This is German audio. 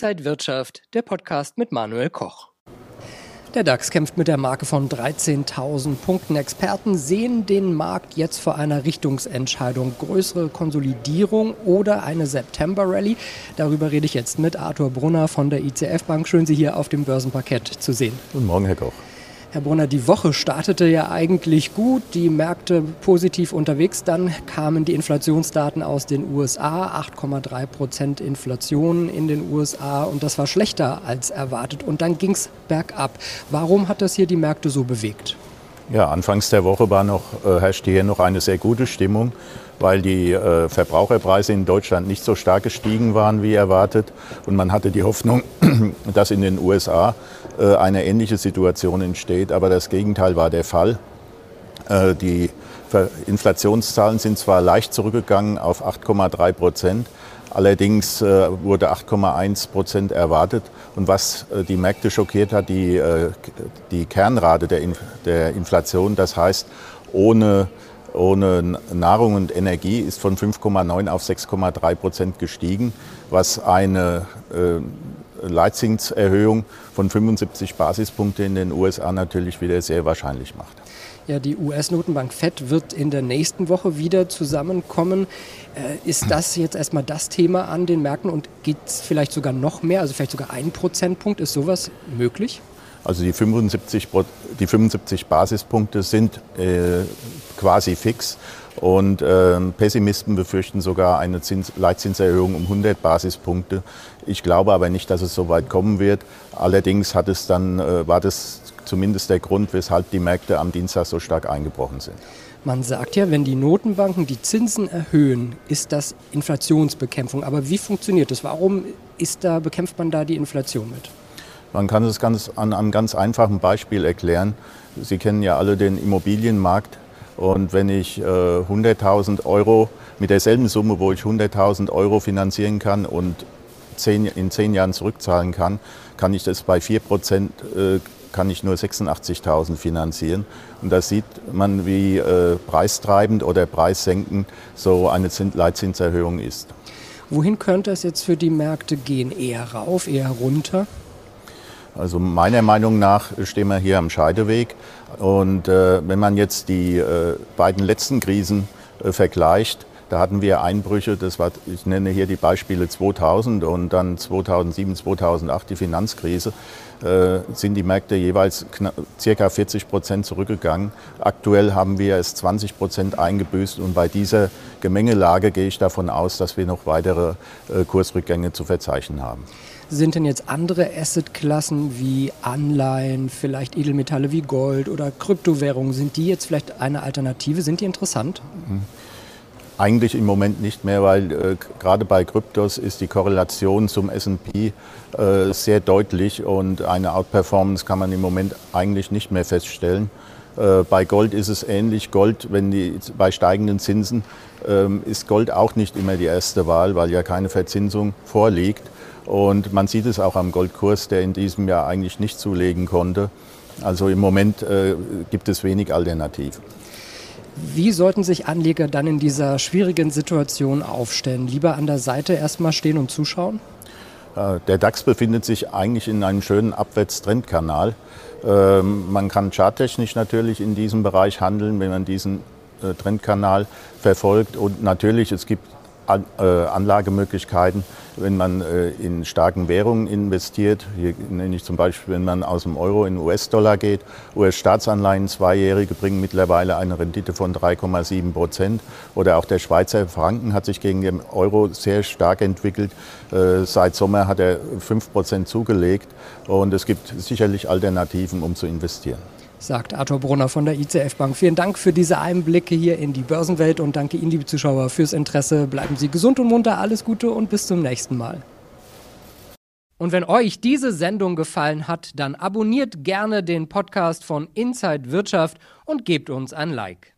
Inside Wirtschaft, der Podcast mit Manuel Koch. Der DAX kämpft mit der Marke von 13.000 Punkten. Experten sehen den Markt jetzt vor einer Richtungsentscheidung. Größere Konsolidierung oder eine September-Rallye. Darüber rede ich jetzt mit Arthur Brunner von der ICF Bank. Schön, Sie hier auf dem Börsenparkett zu sehen. Guten Morgen, Herr Koch. Herr Brunner, die Woche startete ja eigentlich gut, die Märkte positiv unterwegs. Dann kamen die Inflationsdaten aus den USA, 8,3 Prozent Inflation in den USA und das war schlechter als erwartet. Und dann ging es bergab. Warum hat das hier die Märkte so bewegt? Ja, anfangs der Woche war noch, äh, herrschte hier noch eine sehr gute Stimmung, weil die äh, Verbraucherpreise in Deutschland nicht so stark gestiegen waren wie erwartet. Und man hatte die Hoffnung, dass in den USA äh, eine ähnliche Situation entsteht. Aber das Gegenteil war der Fall. Äh, die Inflationszahlen sind zwar leicht zurückgegangen auf 8,3 Prozent, Allerdings äh, wurde 8,1 Prozent erwartet. Und was äh, die Märkte schockiert hat, die, äh, die Kernrate der, Inf der Inflation, das heißt ohne, ohne Nahrung und Energie, ist von 5,9 auf 6,3 Prozent gestiegen, was eine äh, Leitzinserhöhung von 75 Basispunkte in den USA natürlich wieder sehr wahrscheinlich macht. Ja, die US-Notenbank Fed wird in der nächsten Woche wieder zusammenkommen. Äh, ist das jetzt erstmal das Thema an den Märkten und geht es vielleicht sogar noch mehr, also vielleicht sogar ein Prozentpunkt? Ist sowas möglich? Also die 75, die 75 Basispunkte sind äh, quasi fix und äh, Pessimisten befürchten sogar eine Zins Leitzinserhöhung um 100 Basispunkte. Ich glaube aber nicht, dass es so weit kommen wird. Allerdings hat es dann, äh, war das zumindest der Grund, weshalb die Märkte am Dienstag so stark eingebrochen sind. Man sagt ja, wenn die Notenbanken die Zinsen erhöhen, ist das Inflationsbekämpfung. Aber wie funktioniert das? Warum ist da, bekämpft man da die Inflation mit? Man kann es ganz an einem ganz einfachen Beispiel erklären. Sie kennen ja alle den Immobilienmarkt. Und wenn ich äh, 100.000 Euro mit derselben Summe, wo ich 100.000 Euro finanzieren kann und zehn, in zehn Jahren zurückzahlen kann, kann ich das bei 4 Prozent äh, kann ich nur 86.000 finanzieren. Und da sieht man, wie äh, preistreibend oder preissenkend so eine Leitzinserhöhung ist. Wohin könnte es jetzt für die Märkte gehen? Eher rauf, eher runter? Also meiner Meinung nach stehen wir hier am Scheideweg. Und äh, wenn man jetzt die äh, beiden letzten Krisen äh, vergleicht, da hatten wir Einbrüche, das war, ich nenne hier die Beispiele 2000 und dann 2007, 2008 die Finanzkrise, äh, sind die Märkte jeweils circa 40 Prozent zurückgegangen. Aktuell haben wir es 20 Prozent eingebüßt und bei dieser Gemengelage gehe ich davon aus, dass wir noch weitere äh, Kursrückgänge zu verzeichnen haben. Sind denn jetzt andere Assetklassen wie Anleihen, vielleicht Edelmetalle wie Gold oder Kryptowährungen, sind die jetzt vielleicht eine Alternative? Sind die interessant? Mhm. Eigentlich im Moment nicht mehr, weil äh, gerade bei Kryptos ist die Korrelation zum S&P äh, sehr deutlich und eine Outperformance kann man im Moment eigentlich nicht mehr feststellen. Äh, bei Gold ist es ähnlich. Gold, wenn die, bei steigenden Zinsen ähm, ist Gold auch nicht immer die erste Wahl, weil ja keine Verzinsung vorliegt. Und man sieht es auch am Goldkurs, der in diesem Jahr eigentlich nicht zulegen konnte. Also im Moment äh, gibt es wenig Alternativen. Wie sollten sich Anleger dann in dieser schwierigen Situation aufstellen? Lieber an der Seite erstmal stehen und zuschauen? Der DAX befindet sich eigentlich in einem schönen Abwärtstrendkanal. Ähm, man kann charttechnisch natürlich in diesem Bereich handeln, wenn man diesen äh, Trendkanal verfolgt. Und natürlich, es gibt äh, Anlagemöglichkeiten, wenn man äh, in starken Währungen investiert. Hier nenne ich zum Beispiel, wenn man aus dem Euro in US-Dollar geht. US-Staatsanleihen, zweijährige, bringen mittlerweile eine Rendite von 3,7 Prozent. Oder auch der Schweizer Franken hat sich gegen den Euro sehr stark entwickelt. Äh, seit Sommer hat er 5 Prozent zugelegt. Und es gibt sicherlich Alternativen, um zu investieren sagt Arthur Brunner von der ICF Bank. Vielen Dank für diese Einblicke hier in die Börsenwelt und danke Ihnen, liebe Zuschauer, fürs Interesse. Bleiben Sie gesund und munter, alles Gute und bis zum nächsten Mal. Und wenn euch diese Sendung gefallen hat, dann abonniert gerne den Podcast von Inside Wirtschaft und gebt uns ein Like.